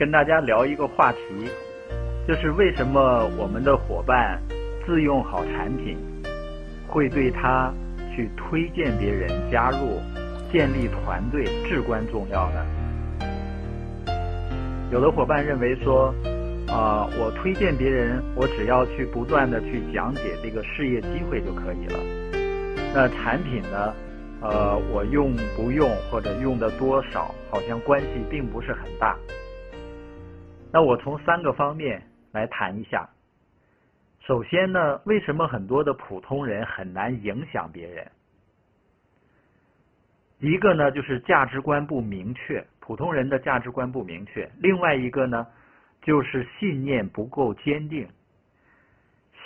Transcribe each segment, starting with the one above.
跟大家聊一个话题，就是为什么我们的伙伴自用好产品，会对他去推荐别人加入、建立团队至关重要呢？有的伙伴认为说，啊，我推荐别人，我只要去不断的去讲解这个事业机会就可以了。那产品呢？呃，我用不用或者用的多少，好像关系并不是很大。那我从三个方面来谈一下。首先呢，为什么很多的普通人很难影响别人？一个呢，就是价值观不明确，普通人的价值观不明确；另外一个呢，就是信念不够坚定。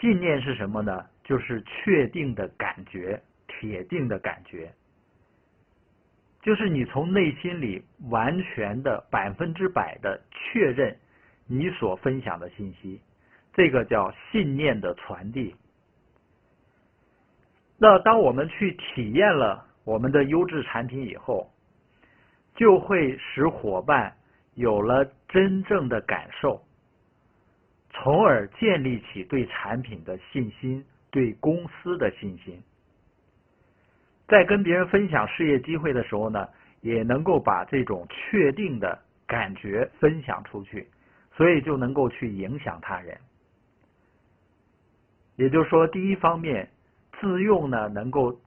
信念是什么呢？就是确定的感觉，铁定的感觉。就是你从内心里完全的百分之百的确认你所分享的信息，这个叫信念的传递。那当我们去体验了我们的优质产品以后，就会使伙伴有了真正的感受，从而建立起对产品的信心，对公司的信心。在跟别人分享事业机会的时候呢，也能够把这种确定的感觉分享出去，所以就能够去影响他人。也就是说，第一方面，自用呢能够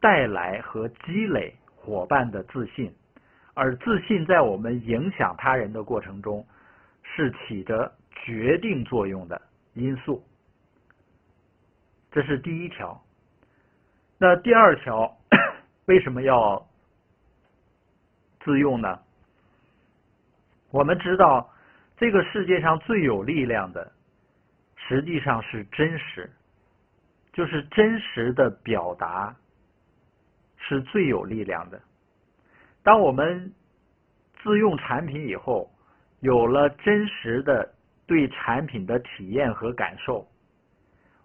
带来和积累伙伴的自信，而自信在我们影响他人的过程中是起着决定作用的因素。这是第一条。那第二条。为什么要自用呢？我们知道，这个世界上最有力量的，实际上是真实，就是真实的表达是最有力量的。当我们自用产品以后，有了真实的对产品的体验和感受，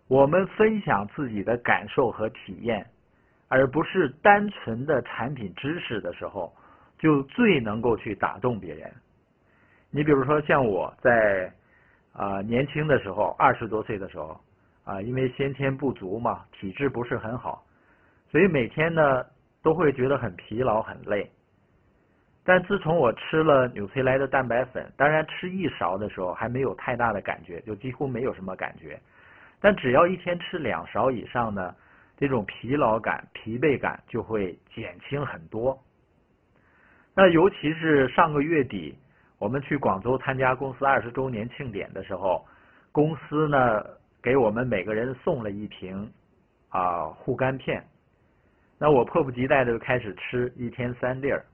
我们分享自己的感受和体验。而不是单纯的产品知识的时候，就最能够去打动别人。你比如说，像我在啊年轻的时候，二十多岁的时候啊，因为先天不足嘛，体质不是很好，所以每天呢都会觉得很疲劳、很累。但自从我吃了纽崔莱的蛋白粉，当然吃一勺的时候还没有太大的感觉，就几乎没有什么感觉。但只要一天吃两勺以上呢。这种疲劳感、疲惫感就会减轻很多。那尤其是上个月底，我们去广州参加公司二十周年庆典的时候，公司呢给我们每个人送了一瓶啊护肝片。那我迫不及待的就开始吃，一天三粒儿。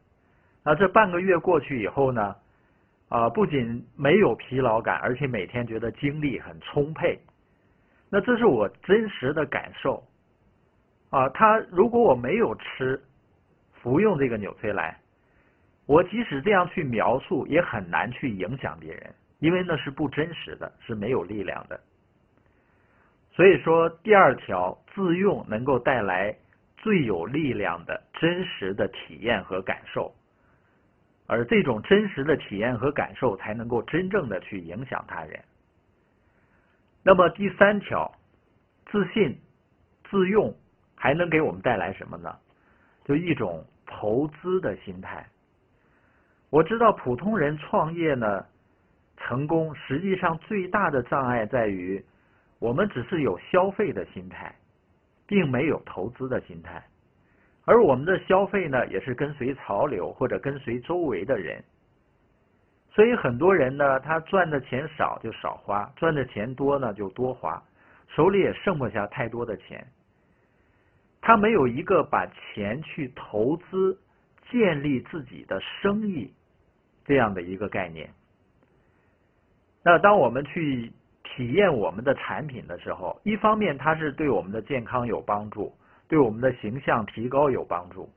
那这半个月过去以后呢，啊不仅没有疲劳感，而且每天觉得精力很充沛。那这是我真实的感受。啊，他如果我没有吃、服用这个纽崔莱，我即使这样去描述，也很难去影响别人，因为那是不真实的，是没有力量的。所以说，第二条，自用能够带来最有力量的真实的体验和感受，而这种真实的体验和感受，才能够真正的去影响他人。那么第三条，自信、自用。还能给我们带来什么呢？就一种投资的心态。我知道普通人创业呢，成功实际上最大的障碍在于，我们只是有消费的心态，并没有投资的心态。而我们的消费呢，也是跟随潮流或者跟随周围的人。所以很多人呢，他赚的钱少就少花，赚的钱多呢就多花，手里也剩不下太多的钱。他没有一个把钱去投资、建立自己的生意这样的一个概念。那当我们去体验我们的产品的时候，一方面它是对我们的健康有帮助，对我们的形象提高有帮助。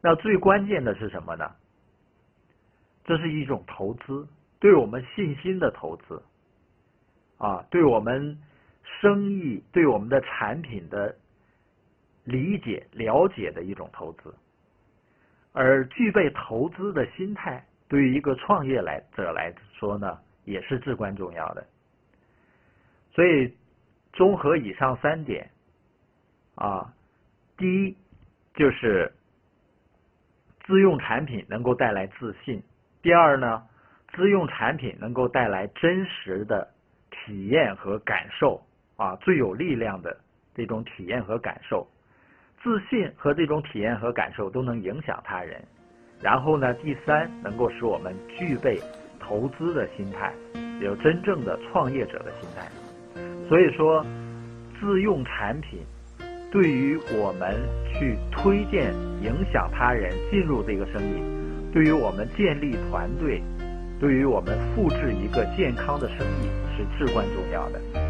那最关键的是什么呢？这是一种投资，对我们信心的投资，啊，对我们生意、对我们的产品的。理解、了解的一种投资，而具备投资的心态，对于一个创业来者来说呢，也是至关重要的。所以，综合以上三点，啊，第一就是自用产品能够带来自信；第二呢，自用产品能够带来真实的体验和感受，啊，最有力量的这种体验和感受。自信和这种体验和感受都能影响他人。然后呢，第三能够使我们具备投资的心态，有真正的创业者的心态。所以说，自用产品对于我们去推荐、影响他人进入这个生意，对于我们建立团队，对于我们复制一个健康的生意是至关重要的。